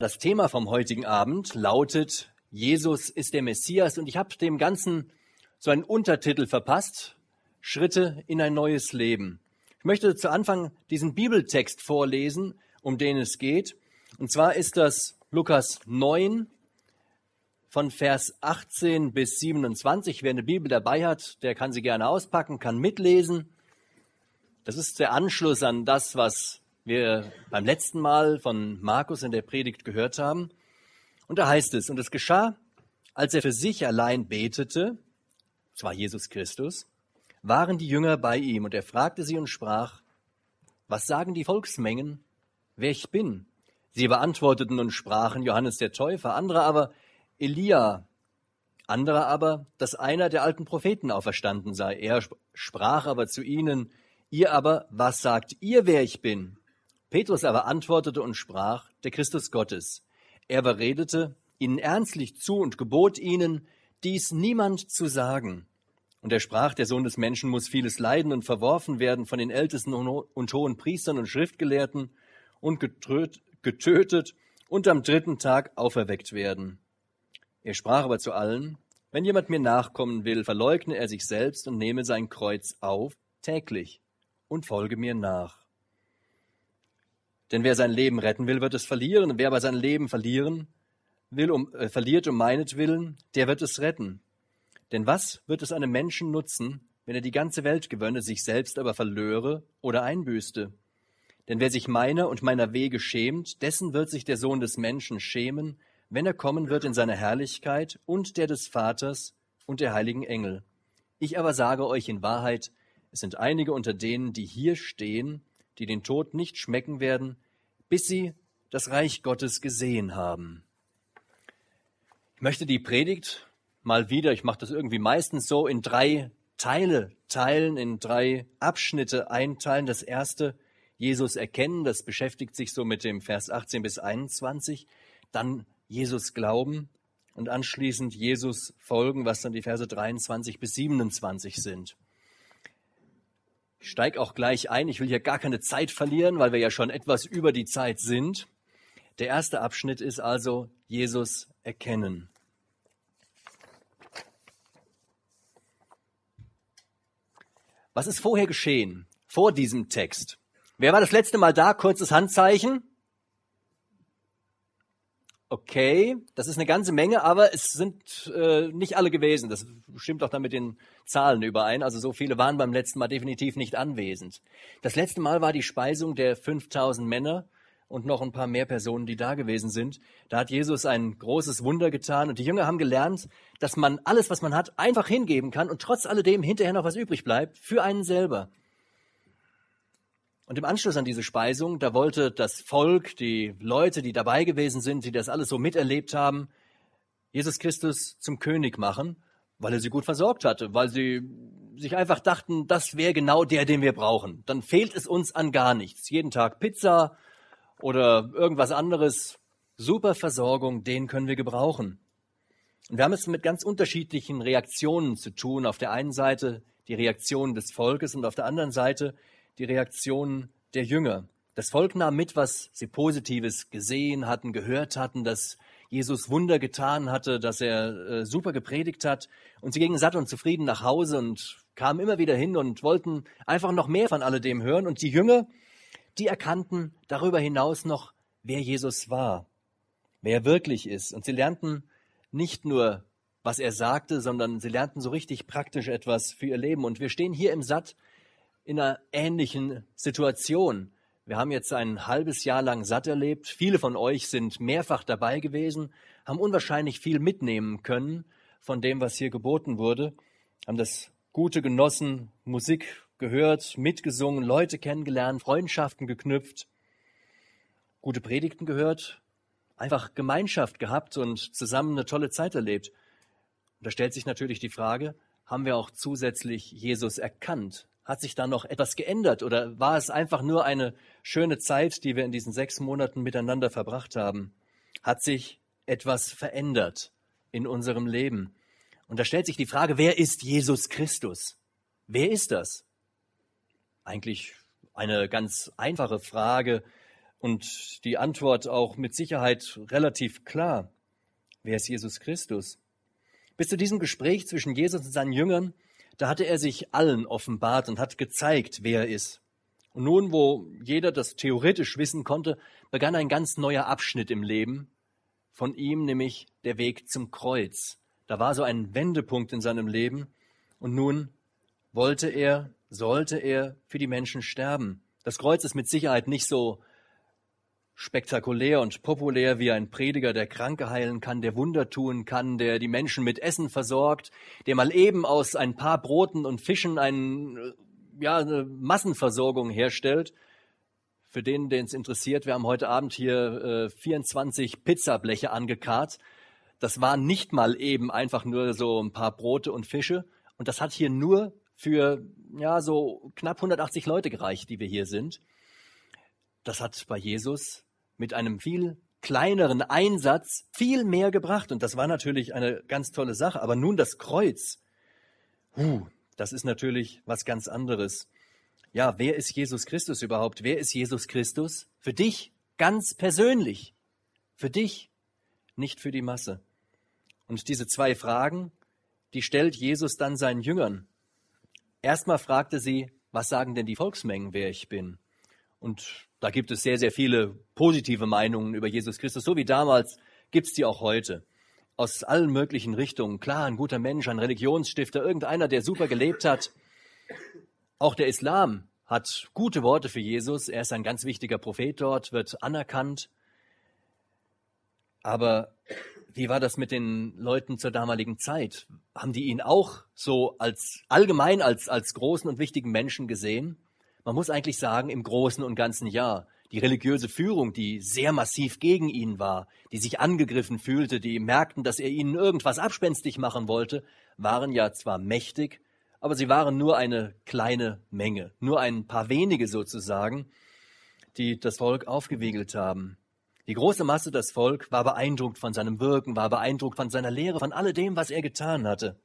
Das Thema vom heutigen Abend lautet Jesus ist der Messias und ich habe dem Ganzen so einen Untertitel verpasst, Schritte in ein neues Leben. Ich möchte zu Anfang diesen Bibeltext vorlesen, um den es geht. Und zwar ist das Lukas 9 von Vers 18 bis 27. Wer eine Bibel dabei hat, der kann sie gerne auspacken, kann mitlesen. Das ist der Anschluss an das, was wir beim letzten Mal von Markus in der Predigt gehört haben. Und da heißt es, und es geschah, als er für sich allein betete, zwar Jesus Christus, waren die Jünger bei ihm und er fragte sie und sprach, was sagen die Volksmengen, wer ich bin? Sie beantworteten und sprachen Johannes der Täufer, andere aber Elia, andere aber, dass einer der alten Propheten auferstanden sei. Er sprach aber zu ihnen, ihr aber, was sagt ihr, wer ich bin? Petrus aber antwortete und sprach, der Christus Gottes. Er überredete ihnen ernstlich zu und gebot ihnen, dies niemand zu sagen. Und er sprach, der Sohn des Menschen muss vieles leiden und verworfen werden von den Ältesten und hohen Priestern und Schriftgelehrten und getötet und am dritten Tag auferweckt werden. Er sprach aber zu allen, wenn jemand mir nachkommen will, verleugne er sich selbst und nehme sein Kreuz auf täglich und folge mir nach. Denn wer sein Leben retten will, wird es verlieren. Und wer aber sein Leben verlieren will, um, äh, verliert um meinetwillen, der wird es retten. Denn was wird es einem Menschen nutzen, wenn er die ganze Welt gewönne, sich selbst aber verlöre oder einbüßte? Denn wer sich meiner und meiner Wege schämt, dessen wird sich der Sohn des Menschen schämen, wenn er kommen wird in seiner Herrlichkeit und der des Vaters und der heiligen Engel. Ich aber sage euch in Wahrheit, es sind einige unter denen, die hier stehen, die den Tod nicht schmecken werden, bis sie das Reich Gottes gesehen haben. Ich möchte die Predigt mal wieder, ich mache das irgendwie meistens so, in drei Teile teilen, in drei Abschnitte einteilen. Das erste, Jesus erkennen, das beschäftigt sich so mit dem Vers 18 bis 21. Dann Jesus glauben und anschließend Jesus folgen, was dann die Verse 23 bis 27 sind. Ich steige auch gleich ein. Ich will hier gar keine Zeit verlieren, weil wir ja schon etwas über die Zeit sind. Der erste Abschnitt ist also Jesus erkennen. Was ist vorher geschehen, vor diesem Text? Wer war das letzte Mal da? Kurzes Handzeichen. Okay, das ist eine ganze Menge, aber es sind äh, nicht alle gewesen. Das stimmt auch dann mit den Zahlen überein. Also so viele waren beim letzten Mal definitiv nicht anwesend. Das letzte Mal war die Speisung der 5000 Männer und noch ein paar mehr Personen, die da gewesen sind. Da hat Jesus ein großes Wunder getan und die Jünger haben gelernt, dass man alles, was man hat, einfach hingeben kann und trotz alledem hinterher noch was übrig bleibt für einen selber. Und im Anschluss an diese Speisung, da wollte das Volk, die Leute, die dabei gewesen sind, die das alles so miterlebt haben, Jesus Christus zum König machen, weil er sie gut versorgt hatte, weil sie sich einfach dachten, das wäre genau der, den wir brauchen. Dann fehlt es uns an gar nichts. Jeden Tag Pizza oder irgendwas anderes. Super Versorgung, den können wir gebrauchen. Und wir haben es mit ganz unterschiedlichen Reaktionen zu tun. Auf der einen Seite die Reaktion des Volkes und auf der anderen Seite die Reaktion der Jünger. Das Volk nahm mit, was sie Positives gesehen hatten, gehört hatten, dass Jesus Wunder getan hatte, dass er äh, super gepredigt hat. Und sie gingen satt und zufrieden nach Hause und kamen immer wieder hin und wollten einfach noch mehr von alledem hören. Und die Jünger, die erkannten darüber hinaus noch, wer Jesus war, wer er wirklich ist. Und sie lernten nicht nur, was er sagte, sondern sie lernten so richtig praktisch etwas für ihr Leben. Und wir stehen hier im Satt in einer ähnlichen Situation. Wir haben jetzt ein halbes Jahr lang satt erlebt. Viele von euch sind mehrfach dabei gewesen, haben unwahrscheinlich viel mitnehmen können von dem, was hier geboten wurde, haben das Gute genossen, Musik gehört, mitgesungen, Leute kennengelernt, Freundschaften geknüpft, gute Predigten gehört, einfach Gemeinschaft gehabt und zusammen eine tolle Zeit erlebt. Und da stellt sich natürlich die Frage, haben wir auch zusätzlich Jesus erkannt? Hat sich da noch etwas geändert oder war es einfach nur eine schöne Zeit, die wir in diesen sechs Monaten miteinander verbracht haben? Hat sich etwas verändert in unserem Leben? Und da stellt sich die Frage, wer ist Jesus Christus? Wer ist das? Eigentlich eine ganz einfache Frage. und die Antwort auch mit Sicherheit relativ klar. Wer ist Jesus Christus? Bis zu diesem Gespräch zwischen Jesus und seinen Jüngern, da hatte er sich allen offenbart und hat gezeigt, wer er ist. Und nun, wo jeder das theoretisch wissen konnte, begann ein ganz neuer Abschnitt im Leben von ihm, nämlich der Weg zum Kreuz. Da war so ein Wendepunkt in seinem Leben und nun wollte er, sollte er für die Menschen sterben. Das Kreuz ist mit Sicherheit nicht so spektakulär und populär wie ein Prediger, der Kranke heilen kann, der Wunder tun kann, der die Menschen mit Essen versorgt, der mal eben aus ein paar Broten und Fischen ein, ja, eine Massenversorgung herstellt. Für den, den es interessiert, wir haben heute Abend hier äh, 24 Pizzableche angekarrt. Das waren nicht mal eben einfach nur so ein paar Brote und Fische. Und das hat hier nur für ja so knapp 180 Leute gereicht, die wir hier sind. Das hat bei Jesus mit einem viel kleineren Einsatz viel mehr gebracht. Und das war natürlich eine ganz tolle Sache. Aber nun das Kreuz, huh, das ist natürlich was ganz anderes. Ja, wer ist Jesus Christus überhaupt? Wer ist Jesus Christus? Für dich ganz persönlich. Für dich, nicht für die Masse. Und diese zwei Fragen, die stellt Jesus dann seinen Jüngern. Erstmal fragte sie, was sagen denn die Volksmengen, wer ich bin? Und da gibt es sehr, sehr viele positive Meinungen über Jesus Christus, so wie damals gibt es die auch heute. Aus allen möglichen Richtungen. Klar, ein guter Mensch, ein Religionsstifter, irgendeiner, der super gelebt hat. Auch der Islam hat gute Worte für Jesus. Er ist ein ganz wichtiger Prophet dort, wird anerkannt. Aber wie war das mit den Leuten zur damaligen Zeit? Haben die ihn auch so als allgemein als, als großen und wichtigen Menschen gesehen? Man muss eigentlich sagen, im Großen und Ganzen ja. Die religiöse Führung, die sehr massiv gegen ihn war, die sich angegriffen fühlte, die merkten, dass er ihnen irgendwas abspenstig machen wollte, waren ja zwar mächtig, aber sie waren nur eine kleine Menge, nur ein paar wenige sozusagen, die das Volk aufgewiegelt haben. Die große Masse, das Volk, war beeindruckt von seinem Wirken, war beeindruckt von seiner Lehre, von alledem, was er getan hatte.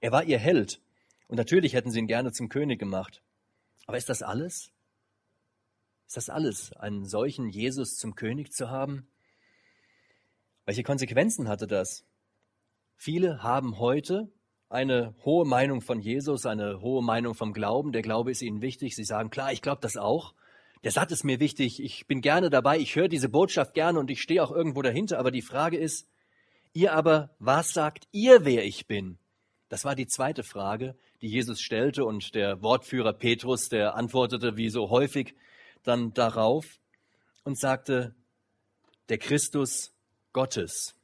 Er war ihr Held. Und natürlich hätten sie ihn gerne zum König gemacht. Aber ist das alles? Ist das alles, einen solchen Jesus zum König zu haben? Welche Konsequenzen hatte das? Viele haben heute eine hohe Meinung von Jesus, eine hohe Meinung vom Glauben. Der Glaube ist ihnen wichtig. Sie sagen, klar, ich glaube das auch. Der Satz ist mir wichtig. Ich bin gerne dabei. Ich höre diese Botschaft gerne und ich stehe auch irgendwo dahinter. Aber die Frage ist, ihr aber, was sagt ihr, wer ich bin? Das war die zweite Frage, die Jesus stellte und der Wortführer Petrus, der antwortete wie so häufig dann darauf und sagte, der Christus Gottes.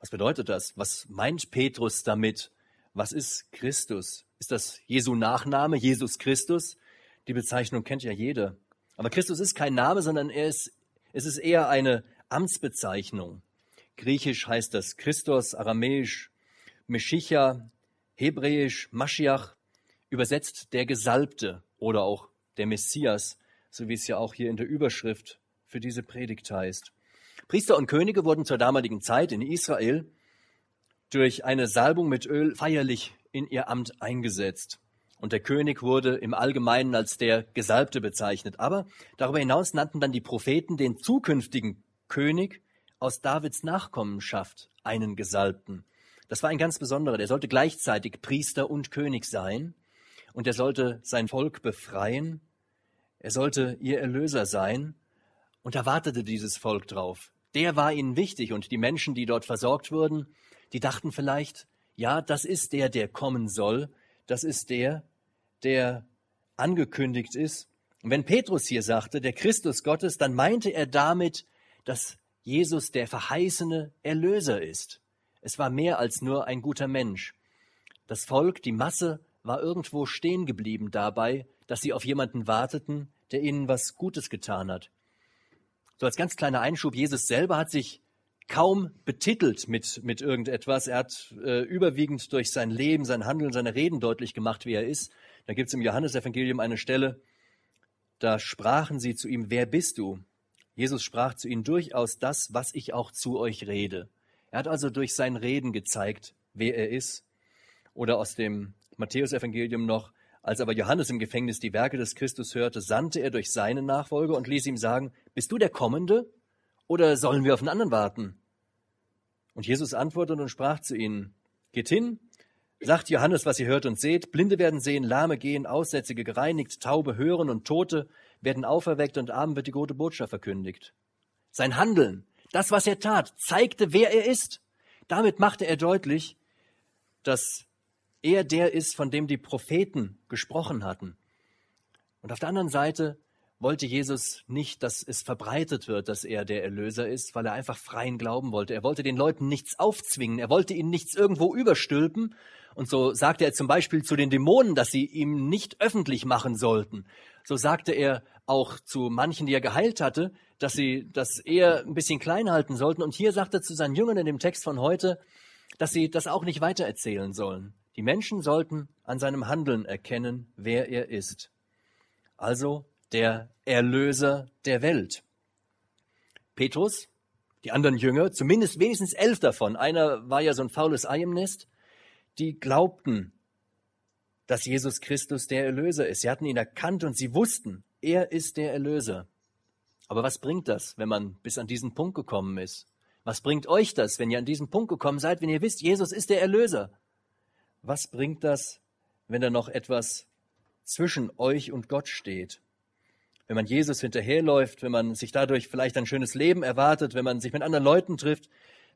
Was bedeutet das? Was meint Petrus damit? Was ist Christus? Ist das Jesu Nachname, Jesus Christus? Die Bezeichnung kennt ja jeder. Aber Christus ist kein Name, sondern er ist, es ist eher eine Amtsbezeichnung. Griechisch heißt das Christus, aramäisch Meschicha, hebräisch Maschiach, übersetzt der Gesalbte oder auch der Messias, so wie es ja auch hier in der Überschrift für diese Predigt heißt. Priester und Könige wurden zur damaligen Zeit in Israel durch eine Salbung mit Öl feierlich in ihr Amt eingesetzt. Und der König wurde im Allgemeinen als der Gesalbte bezeichnet. Aber darüber hinaus nannten dann die Propheten den zukünftigen König aus Davids Nachkommenschaft einen Gesalbten. Das war ein ganz besonderer. Der sollte gleichzeitig Priester und König sein und er sollte sein Volk befreien. Er sollte ihr Erlöser sein und da wartete dieses Volk drauf. Der war ihnen wichtig und die Menschen, die dort versorgt wurden, die dachten vielleicht, ja, das ist der, der kommen soll. Das ist der, der angekündigt ist. Und wenn Petrus hier sagte, der Christus Gottes, dann meinte er damit, dass Jesus der verheißene Erlöser ist. Es war mehr als nur ein guter Mensch. Das Volk, die Masse, war irgendwo stehen geblieben dabei, dass sie auf jemanden warteten, der ihnen was Gutes getan hat. So als ganz kleiner Einschub, Jesus selber hat sich kaum betitelt mit, mit irgendetwas. Er hat äh, überwiegend durch sein Leben, sein Handeln, seine Reden deutlich gemacht, wie er ist. Da gibt es im Johannesevangelium eine Stelle, da sprachen sie zu ihm, wer bist du? Jesus sprach zu ihnen durchaus das, was ich auch zu euch rede. Er hat also durch sein Reden gezeigt, wer er ist. Oder aus dem Matthäusevangelium noch, Als aber Johannes im Gefängnis die Werke des Christus hörte, sandte er durch seinen Nachfolger und ließ ihm sagen, bist du der Kommende oder sollen wir auf einen anderen warten? Und Jesus antwortete und sprach zu ihnen, geht hin, sagt Johannes, was ihr hört und seht, Blinde werden sehen, Lahme gehen, Aussätzige gereinigt, Taube hören und Tote werden auferweckt und Abend wird die gute Botschaft verkündigt. Sein Handeln, das, was er tat, zeigte, wer er ist. Damit machte er deutlich, dass er der ist, von dem die Propheten gesprochen hatten. Und auf der anderen Seite wollte Jesus nicht, dass es verbreitet wird, dass er der Erlöser ist, weil er einfach freien Glauben wollte. Er wollte den Leuten nichts aufzwingen. Er wollte ihnen nichts irgendwo überstülpen. Und so sagte er zum Beispiel zu den Dämonen, dass sie ihm nicht öffentlich machen sollten. So sagte er auch zu manchen, die er geheilt hatte, dass sie das eher ein bisschen klein halten sollten. Und hier sagt er zu seinen Jüngern in dem Text von heute, dass sie das auch nicht weitererzählen sollen. Die Menschen sollten an seinem Handeln erkennen, wer er ist. Also der Erlöser der Welt. Petrus, die anderen Jünger, zumindest wenigstens elf davon, einer war ja so ein faules Ei im Nest, die glaubten, dass Jesus Christus der Erlöser ist. Sie hatten ihn erkannt und sie wussten, er ist der Erlöser. Aber was bringt das, wenn man bis an diesen Punkt gekommen ist? Was bringt euch das, wenn ihr an diesen Punkt gekommen seid, wenn ihr wisst, Jesus ist der Erlöser? Was bringt das, wenn da noch etwas zwischen euch und Gott steht? Wenn man Jesus hinterherläuft, wenn man sich dadurch vielleicht ein schönes Leben erwartet, wenn man sich mit anderen Leuten trifft,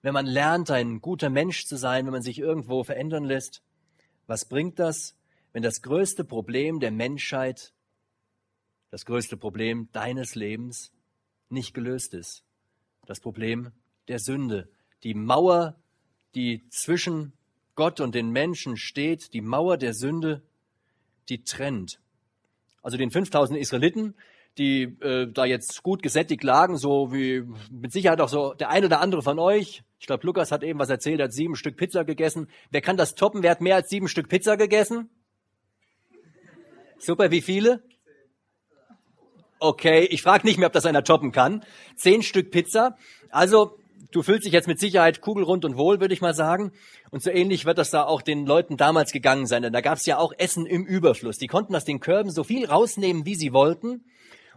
wenn man lernt, ein guter Mensch zu sein, wenn man sich irgendwo verändern lässt. Was bringt das, wenn das größte Problem der Menschheit, das größte Problem deines Lebens nicht gelöst ist? Das Problem der Sünde, die Mauer, die zwischen Gott und den Menschen steht, die Mauer der Sünde, die trennt. Also den 5000 Israeliten, die äh, da jetzt gut gesättigt lagen, so wie mit Sicherheit auch so der eine oder andere von euch. Ich glaube, Lukas hat eben was erzählt, er hat sieben Stück Pizza gegessen. Wer kann das toppen? Wer hat mehr als sieben Stück Pizza gegessen? Super, wie viele? Okay, ich frage nicht mehr, ob das einer toppen kann. Zehn Stück Pizza. Also du fühlst dich jetzt mit Sicherheit kugelrund und wohl, würde ich mal sagen. Und so ähnlich wird das da auch den Leuten damals gegangen sein. Denn da gab es ja auch Essen im Überfluss. Die konnten aus den Körben so viel rausnehmen, wie sie wollten.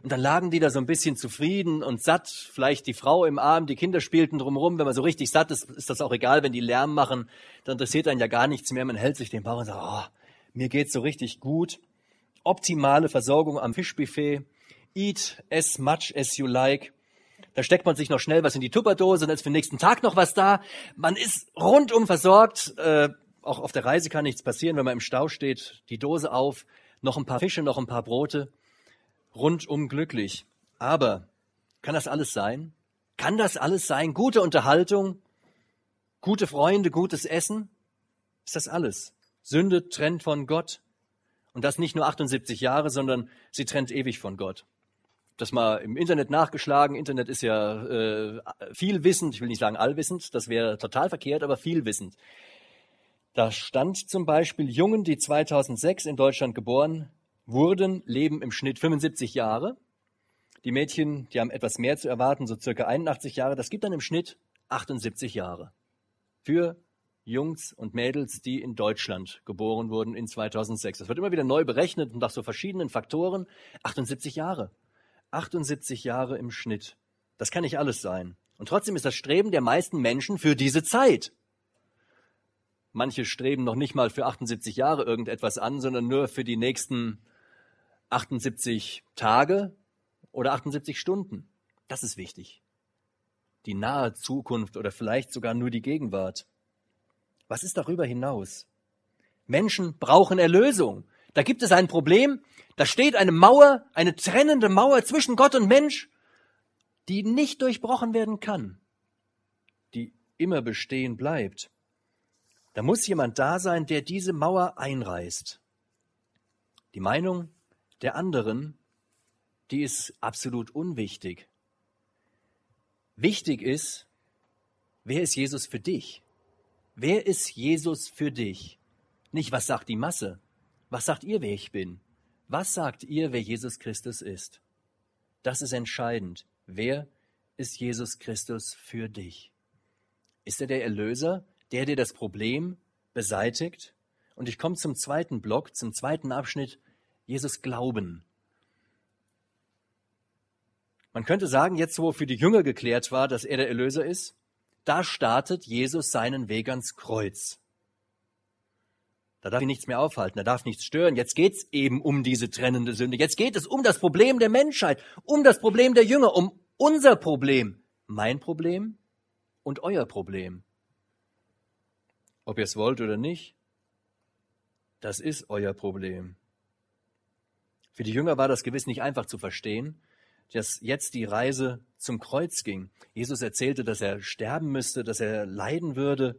Und dann lagen die da so ein bisschen zufrieden und satt. Vielleicht die Frau im Arm, die Kinder spielten drumherum. Wenn man so richtig satt ist, ist das auch egal, wenn die Lärm machen. Dann interessiert einen ja gar nichts mehr. Man hält sich den Bauch und sagt, oh, mir geht's so richtig gut. Optimale Versorgung am Fischbuffet. Eat as much as you like. Da steckt man sich noch schnell was in die Tupperdose und dann ist für den nächsten Tag noch was da. Man ist rundum versorgt. Äh, auch auf der Reise kann nichts passieren, wenn man im Stau steht. Die Dose auf, noch ein paar Fische, noch ein paar Brote. Rundum glücklich. Aber kann das alles sein? Kann das alles sein? Gute Unterhaltung, gute Freunde, gutes Essen? Ist das alles? Sünde trennt von Gott. Und das nicht nur 78 Jahre, sondern sie trennt ewig von Gott das mal im Internet nachgeschlagen. Internet ist ja äh, viel wissend, ich will nicht sagen allwissend, das wäre total verkehrt, aber viel wissend. Da stand zum Beispiel, Jungen, die 2006 in Deutschland geboren wurden, leben im Schnitt 75 Jahre. Die Mädchen, die haben etwas mehr zu erwarten, so circa 81 Jahre. Das gibt dann im Schnitt 78 Jahre. Für Jungs und Mädels, die in Deutschland geboren wurden in 2006. Das wird immer wieder neu berechnet und nach so verschiedenen Faktoren. 78 Jahre. 78 Jahre im Schnitt. Das kann nicht alles sein. Und trotzdem ist das Streben der meisten Menschen für diese Zeit. Manche streben noch nicht mal für 78 Jahre irgendetwas an, sondern nur für die nächsten 78 Tage oder 78 Stunden. Das ist wichtig. Die nahe Zukunft oder vielleicht sogar nur die Gegenwart. Was ist darüber hinaus? Menschen brauchen Erlösung. Da gibt es ein Problem, da steht eine Mauer, eine trennende Mauer zwischen Gott und Mensch, die nicht durchbrochen werden kann, die immer bestehen bleibt. Da muss jemand da sein, der diese Mauer einreißt. Die Meinung der anderen, die ist absolut unwichtig. Wichtig ist, wer ist Jesus für dich? Wer ist Jesus für dich? Nicht, was sagt die Masse? Was sagt ihr, wer ich bin? Was sagt ihr, wer Jesus Christus ist? Das ist entscheidend. Wer ist Jesus Christus für dich? Ist er der Erlöser, der dir das Problem beseitigt? Und ich komme zum zweiten Block, zum zweiten Abschnitt. Jesus glauben. Man könnte sagen, jetzt wo für die Jünger geklärt war, dass er der Erlöser ist, da startet Jesus seinen Weg ans Kreuz. Da darf ihn nichts mehr aufhalten, da darf nichts stören. Jetzt geht's eben um diese trennende Sünde. Jetzt geht es um das Problem der Menschheit, um das Problem der Jünger, um unser Problem, mein Problem und euer Problem. Ob ihr es wollt oder nicht, das ist euer Problem. Für die Jünger war das gewiss nicht einfach zu verstehen, dass jetzt die Reise zum Kreuz ging. Jesus erzählte, dass er sterben müsste, dass er leiden würde.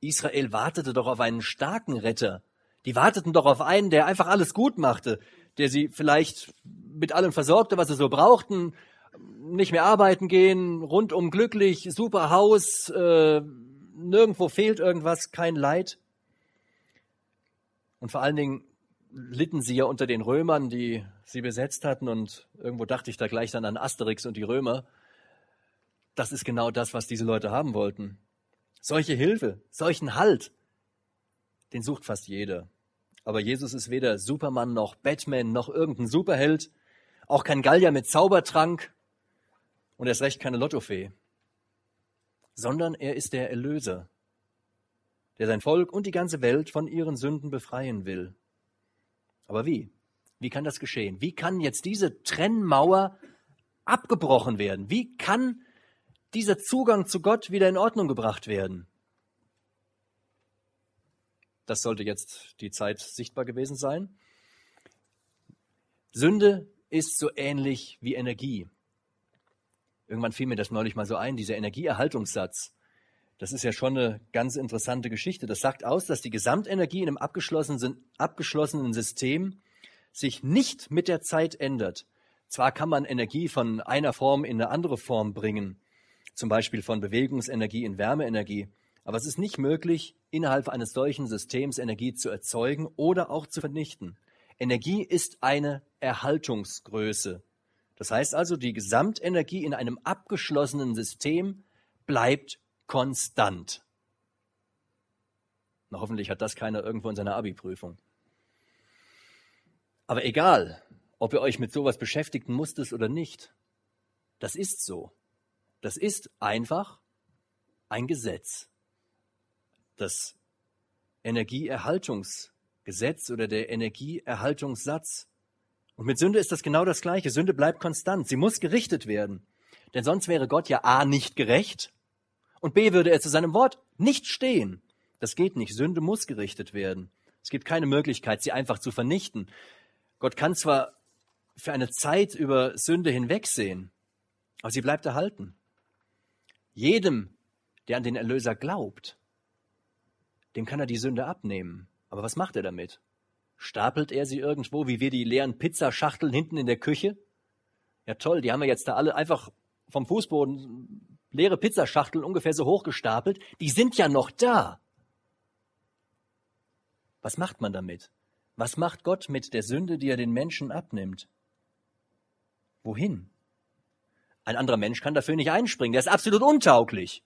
Israel wartete doch auf einen starken Retter. Die warteten doch auf einen, der einfach alles gut machte, der sie vielleicht mit allem versorgte, was sie so brauchten, nicht mehr arbeiten gehen, rundum glücklich, super Haus, äh, nirgendwo fehlt irgendwas, kein Leid. Und vor allen Dingen litten sie ja unter den Römern, die sie besetzt hatten. Und irgendwo dachte ich da gleich dann an Asterix und die Römer. Das ist genau das, was diese Leute haben wollten. Solche Hilfe, solchen Halt, den sucht fast jeder. Aber Jesus ist weder Superman noch Batman noch irgendein Superheld, auch kein Gallier mit Zaubertrank und erst recht keine Lottofee, sondern er ist der Erlöser, der sein Volk und die ganze Welt von ihren Sünden befreien will. Aber wie? Wie kann das geschehen? Wie kann jetzt diese Trennmauer abgebrochen werden? Wie kann dieser Zugang zu Gott wieder in Ordnung gebracht werden? Das sollte jetzt die Zeit sichtbar gewesen sein. Sünde ist so ähnlich wie Energie. Irgendwann fiel mir das neulich mal so ein, dieser Energieerhaltungssatz. Das ist ja schon eine ganz interessante Geschichte. Das sagt aus, dass die Gesamtenergie in einem abgeschlossenen, abgeschlossenen System sich nicht mit der Zeit ändert. Zwar kann man Energie von einer Form in eine andere Form bringen, zum Beispiel von Bewegungsenergie in Wärmeenergie, aber es ist nicht möglich, innerhalb eines solchen Systems Energie zu erzeugen oder auch zu vernichten. Energie ist eine Erhaltungsgröße. Das heißt also, die Gesamtenergie in einem abgeschlossenen System bleibt konstant. Na, hoffentlich hat das keiner irgendwo in seiner Abi-Prüfung. Aber egal, ob ihr euch mit sowas beschäftigen musstet oder nicht, das ist so. Das ist einfach ein Gesetz. Das Energieerhaltungsgesetz oder der Energieerhaltungssatz. Und mit Sünde ist das genau das Gleiche. Sünde bleibt konstant. Sie muss gerichtet werden. Denn sonst wäre Gott ja A nicht gerecht und B würde er zu seinem Wort nicht stehen. Das geht nicht. Sünde muss gerichtet werden. Es gibt keine Möglichkeit, sie einfach zu vernichten. Gott kann zwar für eine Zeit über Sünde hinwegsehen, aber sie bleibt erhalten. Jedem, der an den Erlöser glaubt, dem kann er die Sünde abnehmen. Aber was macht er damit? Stapelt er sie irgendwo, wie wir die leeren Pizzaschachteln hinten in der Küche? Ja toll, die haben wir jetzt da alle einfach vom Fußboden leere Pizzaschachteln ungefähr so hochgestapelt, die sind ja noch da. Was macht man damit? Was macht Gott mit der Sünde, die er den Menschen abnimmt? Wohin? Ein anderer Mensch kann dafür nicht einspringen, der ist absolut untauglich.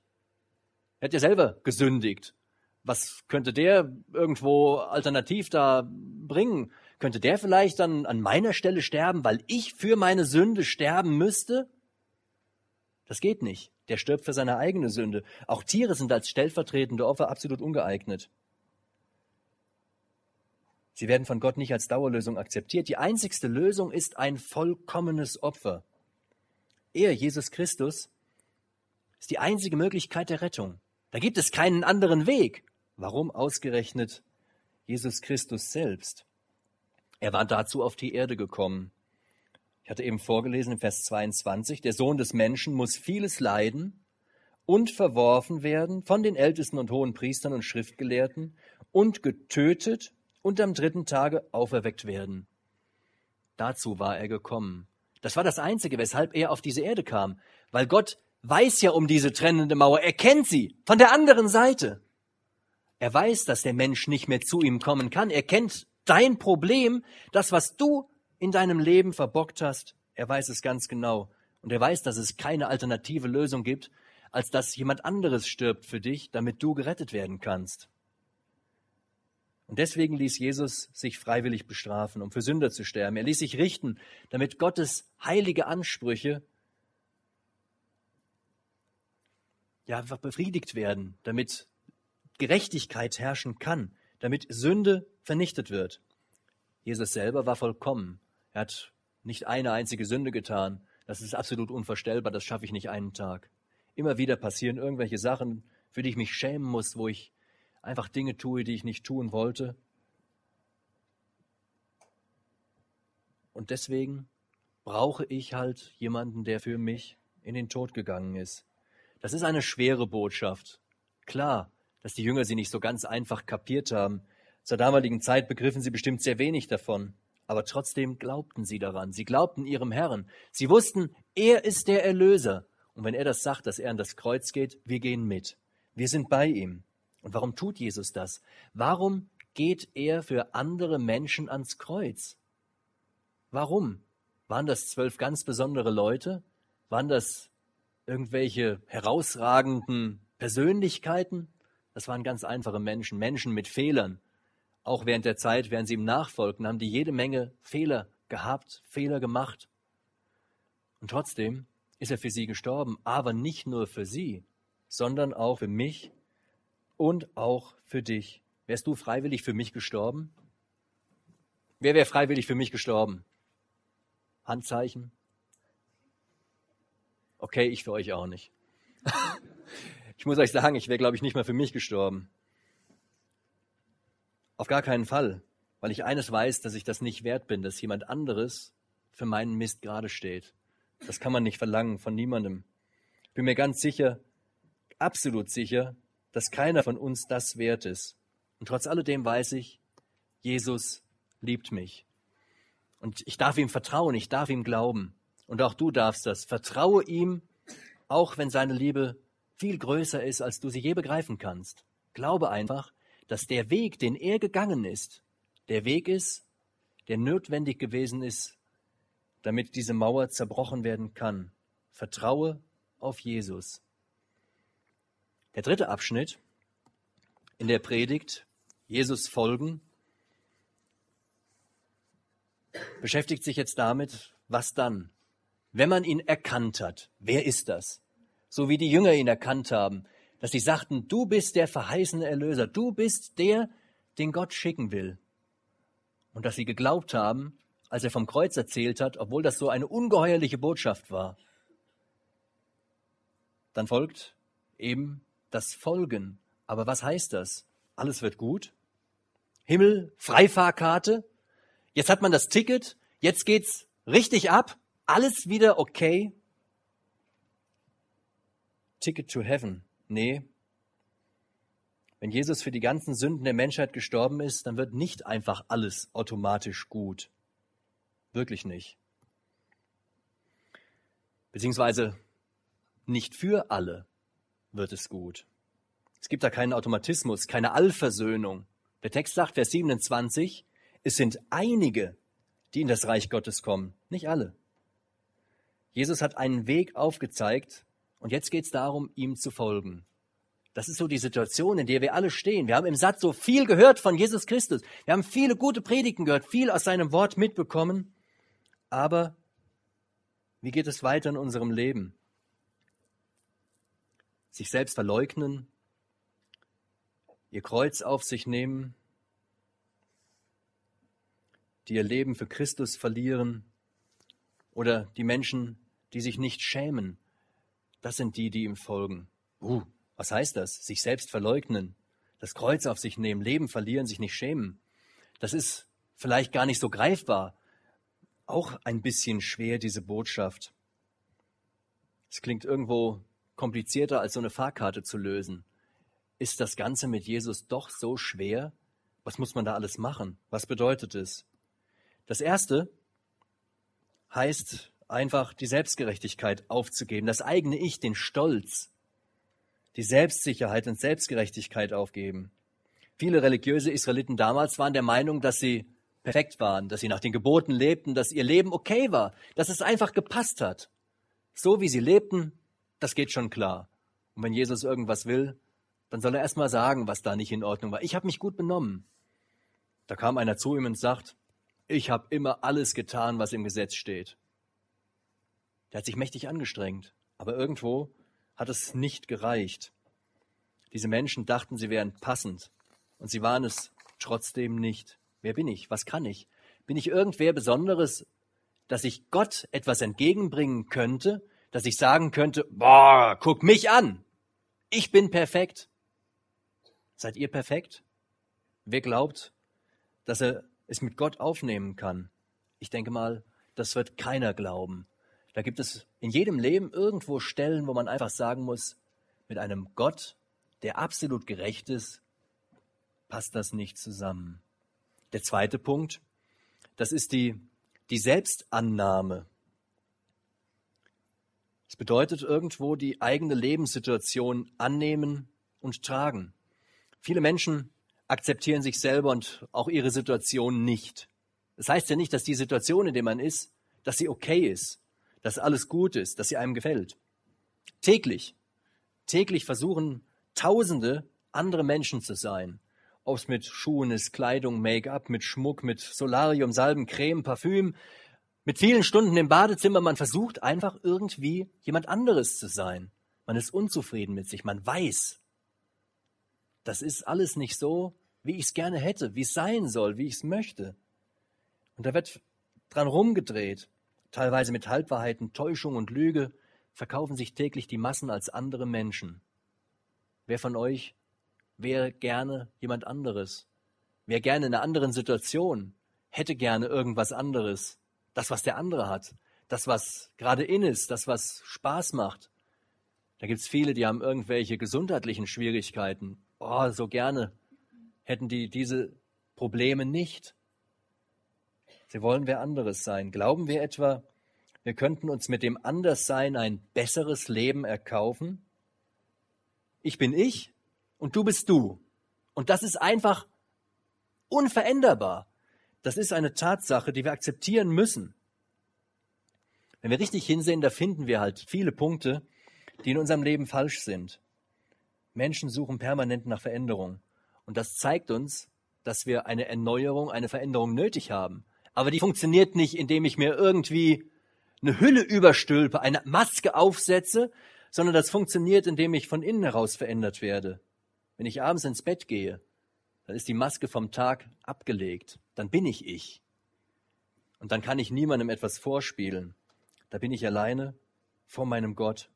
Er hat ja selber gesündigt. Was könnte der irgendwo alternativ da bringen? Könnte der vielleicht dann an meiner Stelle sterben, weil ich für meine Sünde sterben müsste? Das geht nicht. Der stirbt für seine eigene Sünde. Auch Tiere sind als stellvertretende Opfer absolut ungeeignet. Sie werden von Gott nicht als Dauerlösung akzeptiert. Die einzigste Lösung ist ein vollkommenes Opfer. Er, Jesus Christus, ist die einzige Möglichkeit der Rettung. Da gibt es keinen anderen Weg. Warum ausgerechnet Jesus Christus selbst? Er war dazu auf die Erde gekommen. Ich hatte eben vorgelesen im Vers 22, der Sohn des Menschen muss vieles leiden und verworfen werden von den Ältesten und hohen Priestern und Schriftgelehrten und getötet und am dritten Tage auferweckt werden. Dazu war er gekommen. Das war das Einzige, weshalb er auf diese Erde kam, weil Gott weiß ja um diese trennende Mauer, er kennt sie von der anderen Seite. Er weiß, dass der Mensch nicht mehr zu ihm kommen kann. Er kennt dein Problem, das, was du in deinem Leben verbockt hast, er weiß es ganz genau. Und er weiß, dass es keine alternative Lösung gibt, als dass jemand anderes stirbt für dich, damit du gerettet werden kannst. Und deswegen ließ Jesus sich freiwillig bestrafen, um für Sünder zu sterben. Er ließ sich richten, damit Gottes heilige Ansprüche ja einfach befriedigt werden, damit Gerechtigkeit herrschen kann, damit Sünde vernichtet wird. Jesus selber war vollkommen. Er hat nicht eine einzige Sünde getan. Das ist absolut unvorstellbar, das schaffe ich nicht einen Tag. Immer wieder passieren irgendwelche Sachen, für die ich mich schämen muss, wo ich einfach Dinge tue, die ich nicht tun wollte. Und deswegen brauche ich halt jemanden, der für mich in den Tod gegangen ist. Das ist eine schwere Botschaft. Klar, dass die Jünger sie nicht so ganz einfach kapiert haben. Zur damaligen Zeit begriffen sie bestimmt sehr wenig davon. Aber trotzdem glaubten sie daran. Sie glaubten ihrem Herrn. Sie wussten, er ist der Erlöser. Und wenn er das sagt, dass er an das Kreuz geht, wir gehen mit. Wir sind bei ihm. Und warum tut Jesus das? Warum geht er für andere Menschen ans Kreuz? Warum? Waren das zwölf ganz besondere Leute? Waren das irgendwelche herausragenden Persönlichkeiten? Das waren ganz einfache Menschen, Menschen mit Fehlern. Auch während der Zeit, während sie ihm nachfolgten, haben die jede Menge Fehler gehabt, Fehler gemacht. Und trotzdem ist er für sie gestorben, aber nicht nur für sie, sondern auch für mich und auch für dich. Wärst du freiwillig für mich gestorben? Wer wäre freiwillig für mich gestorben? Handzeichen? Okay, ich für euch auch nicht. ich muss euch sagen, ich wäre, glaube ich, nicht mal für mich gestorben. Auf gar keinen Fall, weil ich eines weiß, dass ich das nicht wert bin, dass jemand anderes für meinen Mist gerade steht. Das kann man nicht verlangen von niemandem. Ich bin mir ganz sicher, absolut sicher, dass keiner von uns das wert ist. Und trotz alledem weiß ich, Jesus liebt mich. Und ich darf ihm vertrauen, ich darf ihm glauben. Und auch du darfst das. Vertraue ihm, auch wenn seine Liebe viel größer ist, als du sie je begreifen kannst. Glaube einfach, dass der Weg, den er gegangen ist, der Weg ist, der notwendig gewesen ist, damit diese Mauer zerbrochen werden kann. Vertraue auf Jesus. Der dritte Abschnitt in der Predigt, Jesus folgen, beschäftigt sich jetzt damit, was dann, wenn man ihn erkannt hat, wer ist das? So wie die Jünger ihn erkannt haben, dass sie sagten, du bist der verheißene Erlöser, du bist der, den Gott schicken will. Und dass sie geglaubt haben, als er vom Kreuz erzählt hat, obwohl das so eine ungeheuerliche Botschaft war. Dann folgt eben das Folgen. Aber was heißt das? Alles wird gut? Himmel, Freifahrkarte? Jetzt hat man das Ticket, jetzt geht's richtig ab, alles wieder okay? Ticket to Heaven. Nee. Wenn Jesus für die ganzen Sünden der Menschheit gestorben ist, dann wird nicht einfach alles automatisch gut. Wirklich nicht. Beziehungsweise nicht für alle wird es gut. Es gibt da keinen Automatismus, keine Allversöhnung. Der Text sagt, Vers 27, es sind einige, die in das Reich Gottes kommen, nicht alle. Jesus hat einen Weg aufgezeigt, und jetzt geht es darum, ihm zu folgen. Das ist so die Situation, in der wir alle stehen. Wir haben im Satz so viel gehört von Jesus Christus. Wir haben viele gute Predigten gehört, viel aus seinem Wort mitbekommen. Aber wie geht es weiter in unserem Leben? Sich selbst verleugnen, ihr Kreuz auf sich nehmen, die ihr Leben für Christus verlieren oder die Menschen, die sich nicht schämen, das sind die, die ihm folgen. Uh, was heißt das? Sich selbst verleugnen, das Kreuz auf sich nehmen, Leben verlieren, sich nicht schämen. Das ist vielleicht gar nicht so greifbar. Auch ein bisschen schwer, diese Botschaft. Es klingt irgendwo komplizierter, als so eine Fahrkarte zu lösen. Ist das Ganze mit Jesus doch so schwer? Was muss man da alles machen? Was bedeutet es? Das erste heißt einfach die Selbstgerechtigkeit aufzugeben, das eigene Ich, den Stolz, die Selbstsicherheit und Selbstgerechtigkeit aufgeben. Viele religiöse Israeliten damals waren der Meinung, dass sie perfekt waren, dass sie nach den Geboten lebten, dass ihr Leben okay war, dass es einfach gepasst hat. So wie sie lebten, das geht schon klar. Und wenn Jesus irgendwas will, dann soll er erst mal sagen, was da nicht in Ordnung war. Ich habe mich gut benommen. Da kam einer zu ihm und sagt, ich habe immer alles getan, was im Gesetz steht. Der hat sich mächtig angestrengt, aber irgendwo hat es nicht gereicht. Diese Menschen dachten, sie wären passend und sie waren es trotzdem nicht. Wer bin ich? Was kann ich? Bin ich irgendwer Besonderes, dass ich Gott etwas entgegenbringen könnte, dass ich sagen könnte, boah, guck mich an. Ich bin perfekt. Seid ihr perfekt? Wer glaubt, dass er es mit Gott aufnehmen kann? Ich denke mal, das wird keiner glauben. Da gibt es in jedem Leben irgendwo Stellen, wo man einfach sagen muss, mit einem Gott, der absolut gerecht ist, passt das nicht zusammen. Der zweite Punkt, das ist die, die Selbstannahme. Es bedeutet irgendwo die eigene Lebenssituation annehmen und tragen. Viele Menschen akzeptieren sich selber und auch ihre Situation nicht. Das heißt ja nicht, dass die Situation, in der man ist, dass sie okay ist, dass alles gut ist, dass sie einem gefällt. Täglich, täglich versuchen Tausende andere Menschen zu sein. Ob es mit Schuhen ist, Kleidung, Make-up, mit Schmuck, mit Solarium, Salben, Creme, Parfüm, mit vielen Stunden im Badezimmer. Man versucht einfach irgendwie jemand anderes zu sein. Man ist unzufrieden mit sich. Man weiß, das ist alles nicht so, wie ich es gerne hätte, wie es sein soll, wie ich es möchte. Und da wird dran rumgedreht, teilweise mit Halbwahrheiten, Täuschung und Lüge, verkaufen sich täglich die Massen als andere Menschen. Wer von euch wäre gerne jemand anderes? Wäre gerne in einer anderen Situation? Hätte gerne irgendwas anderes? Das, was der andere hat? Das, was gerade in ist? Das, was Spaß macht? Da gibt es viele, die haben irgendwelche gesundheitlichen Schwierigkeiten. Oh, so gerne hätten die diese Probleme nicht. Sie wollen wer anderes sein. Glauben wir etwa, wir könnten uns mit dem Anderssein ein besseres Leben erkaufen? Ich bin ich und du bist du. Und das ist einfach unveränderbar. Das ist eine Tatsache, die wir akzeptieren müssen. Wenn wir richtig hinsehen, da finden wir halt viele Punkte, die in unserem Leben falsch sind. Menschen suchen permanent nach Veränderung. Und das zeigt uns, dass wir eine Erneuerung, eine Veränderung nötig haben. Aber die funktioniert nicht, indem ich mir irgendwie eine Hülle überstülpe, eine Maske aufsetze, sondern das funktioniert, indem ich von innen heraus verändert werde. Wenn ich abends ins Bett gehe, dann ist die Maske vom Tag abgelegt. Dann bin ich ich. Und dann kann ich niemandem etwas vorspielen. Da bin ich alleine vor meinem Gott.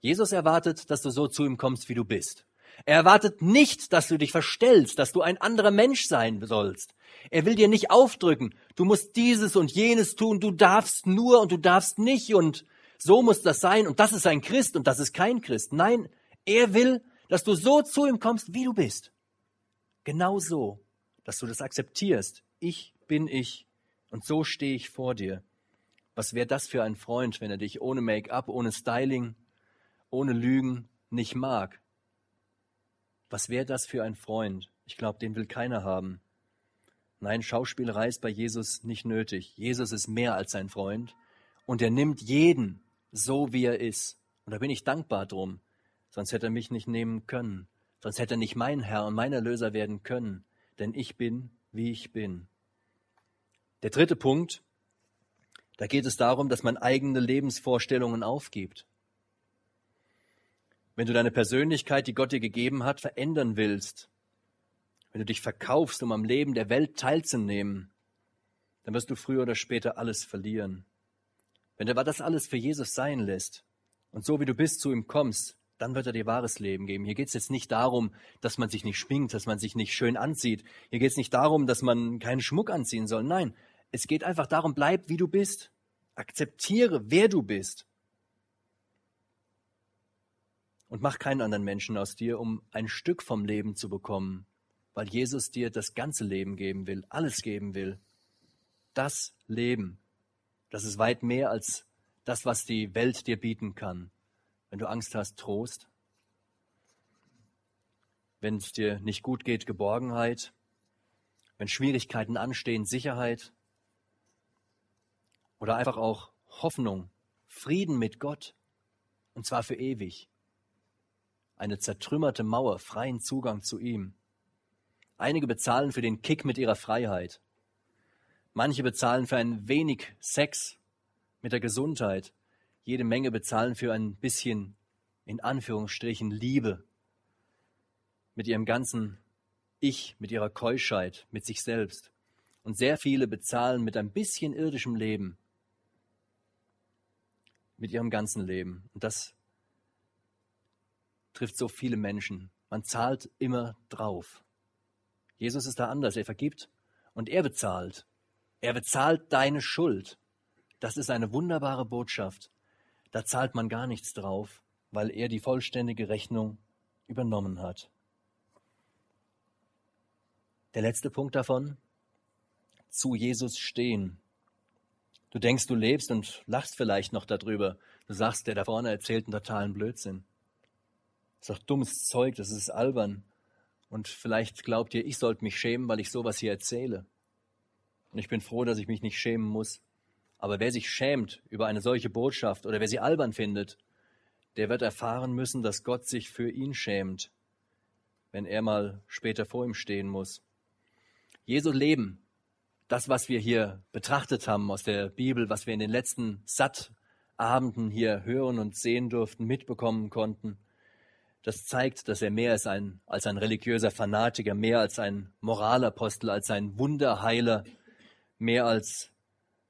Jesus erwartet, dass du so zu ihm kommst, wie du bist. Er erwartet nicht, dass du dich verstellst, dass du ein anderer Mensch sein sollst. Er will dir nicht aufdrücken, du musst dieses und jenes tun, du darfst nur und du darfst nicht und so muss das sein und das ist ein Christ und das ist kein Christ. Nein, er will, dass du so zu ihm kommst, wie du bist. Genau so, dass du das akzeptierst. Ich bin ich und so stehe ich vor dir. Was wäre das für ein Freund, wenn er dich ohne Make-up, ohne Styling, ohne Lügen nicht mag? Was wäre das für ein Freund? Ich glaube, den will keiner haben. Nein, Schauspielerei ist bei Jesus nicht nötig. Jesus ist mehr als sein Freund und er nimmt jeden so, wie er ist. Und da bin ich dankbar drum. Sonst hätte er mich nicht nehmen können. Sonst hätte er nicht mein Herr und mein Erlöser werden können. Denn ich bin, wie ich bin. Der dritte Punkt, da geht es darum, dass man eigene Lebensvorstellungen aufgibt. Wenn du deine Persönlichkeit, die Gott dir gegeben hat, verändern willst, wenn du dich verkaufst, um am Leben der Welt teilzunehmen, dann wirst du früher oder später alles verlieren. Wenn du aber das alles für Jesus sein lässt und so wie du bist zu ihm kommst, dann wird er dir wahres Leben geben. Hier geht es jetzt nicht darum, dass man sich nicht schminkt, dass man sich nicht schön anzieht. Hier geht es nicht darum, dass man keinen Schmuck anziehen soll. Nein, es geht einfach darum, bleib wie du bist. Akzeptiere, wer du bist. Und mach keinen anderen Menschen aus dir, um ein Stück vom Leben zu bekommen, weil Jesus dir das ganze Leben geben will, alles geben will. Das Leben. Das ist weit mehr als das, was die Welt dir bieten kann. Wenn du Angst hast, Trost. Wenn es dir nicht gut geht, Geborgenheit. Wenn Schwierigkeiten anstehen, Sicherheit. Oder einfach auch Hoffnung, Frieden mit Gott. Und zwar für ewig. Eine zertrümmerte Mauer, freien Zugang zu ihm. Einige bezahlen für den Kick mit ihrer Freiheit. Manche bezahlen für ein wenig Sex mit der Gesundheit. Jede Menge bezahlen für ein bisschen, in Anführungsstrichen, Liebe mit ihrem ganzen Ich, mit ihrer Keuschheit, mit sich selbst. Und sehr viele bezahlen mit ein bisschen irdischem Leben, mit ihrem ganzen Leben. Und das trifft so viele Menschen. Man zahlt immer drauf. Jesus ist da anders. Er vergibt und er bezahlt. Er bezahlt deine Schuld. Das ist eine wunderbare Botschaft. Da zahlt man gar nichts drauf, weil er die vollständige Rechnung übernommen hat. Der letzte Punkt davon, zu Jesus stehen. Du denkst, du lebst und lachst vielleicht noch darüber. Du sagst, der da vorne erzählt einen totalen Blödsinn. Das ist doch dummes Zeug, das ist albern. Und vielleicht glaubt ihr, ich sollte mich schämen, weil ich sowas hier erzähle. Und ich bin froh, dass ich mich nicht schämen muss. Aber wer sich schämt über eine solche Botschaft oder wer sie albern findet, der wird erfahren müssen, dass Gott sich für ihn schämt, wenn er mal später vor ihm stehen muss. Jesu Leben, das, was wir hier betrachtet haben aus der Bibel, was wir in den letzten Sattabenden hier hören und sehen durften, mitbekommen konnten, das zeigt, dass er mehr ist ein, als ein religiöser Fanatiker, mehr als ein Moralapostel, als ein Wunderheiler, mehr als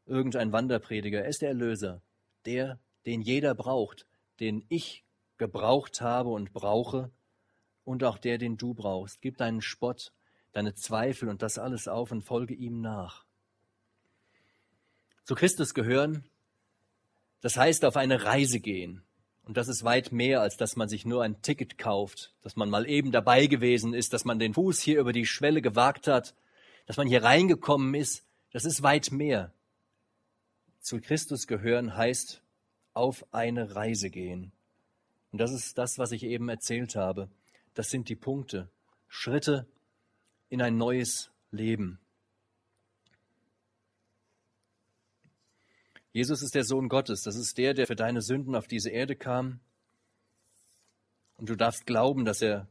irgendein Wanderprediger. Er ist der Erlöser, der, den jeder braucht, den ich gebraucht habe und brauche und auch der, den du brauchst. Gib deinen Spott, deine Zweifel und das alles auf und folge ihm nach. Zu Christus gehören, das heißt auf eine Reise gehen. Und das ist weit mehr, als dass man sich nur ein Ticket kauft, dass man mal eben dabei gewesen ist, dass man den Fuß hier über die Schwelle gewagt hat, dass man hier reingekommen ist. Das ist weit mehr. Zu Christus gehören heißt auf eine Reise gehen. Und das ist das, was ich eben erzählt habe. Das sind die Punkte. Schritte in ein neues Leben. Jesus ist der Sohn Gottes. Das ist der, der für deine Sünden auf diese Erde kam. Und du darfst glauben, dass er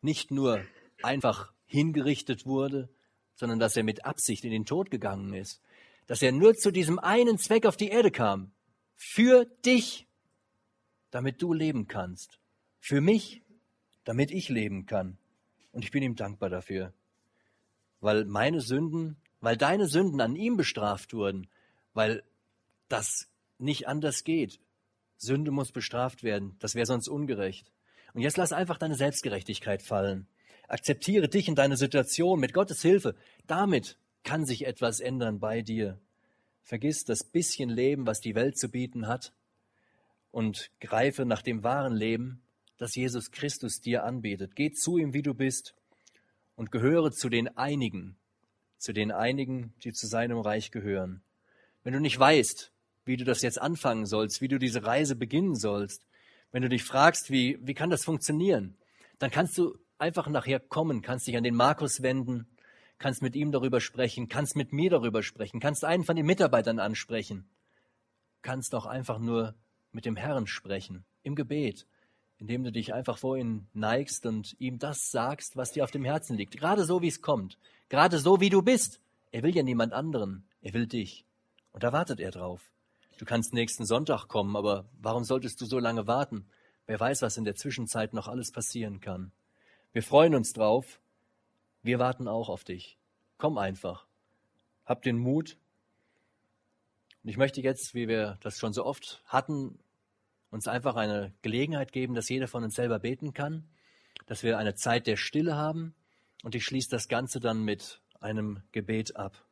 nicht nur einfach hingerichtet wurde, sondern dass er mit Absicht in den Tod gegangen ist. Dass er nur zu diesem einen Zweck auf die Erde kam. Für dich, damit du leben kannst. Für mich, damit ich leben kann. Und ich bin ihm dankbar dafür. Weil meine Sünden, weil deine Sünden an ihm bestraft wurden, weil das nicht anders geht. Sünde muss bestraft werden. Das wäre sonst ungerecht. Und jetzt lass einfach deine Selbstgerechtigkeit fallen. Akzeptiere dich in deine Situation mit Gottes Hilfe. Damit kann sich etwas ändern bei dir. Vergiss das bisschen Leben, was die Welt zu bieten hat, und greife nach dem wahren Leben, das Jesus Christus dir anbietet. Geh zu ihm, wie du bist, und gehöre zu den einigen, zu den einigen, die zu seinem Reich gehören. Wenn du nicht weißt, wie du das jetzt anfangen sollst, wie du diese Reise beginnen sollst, wenn du dich fragst, wie, wie kann das funktionieren, dann kannst du einfach nachher kommen, kannst dich an den Markus wenden, kannst mit ihm darüber sprechen, kannst mit mir darüber sprechen, kannst einen von den Mitarbeitern ansprechen, kannst auch einfach nur mit dem Herrn sprechen, im Gebet indem du dich einfach vor ihn neigst und ihm das sagst, was dir auf dem Herzen liegt. Gerade so, wie es kommt. Gerade so, wie du bist. Er will ja niemand anderen. Er will dich. Und da wartet er drauf. Du kannst nächsten Sonntag kommen, aber warum solltest du so lange warten? Wer weiß, was in der Zwischenzeit noch alles passieren kann. Wir freuen uns drauf. Wir warten auch auf dich. Komm einfach. Hab den Mut. Und ich möchte jetzt, wie wir das schon so oft hatten, uns einfach eine Gelegenheit geben, dass jeder von uns selber beten kann, dass wir eine Zeit der Stille haben und ich schließe das Ganze dann mit einem Gebet ab.